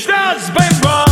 Staatsbank war.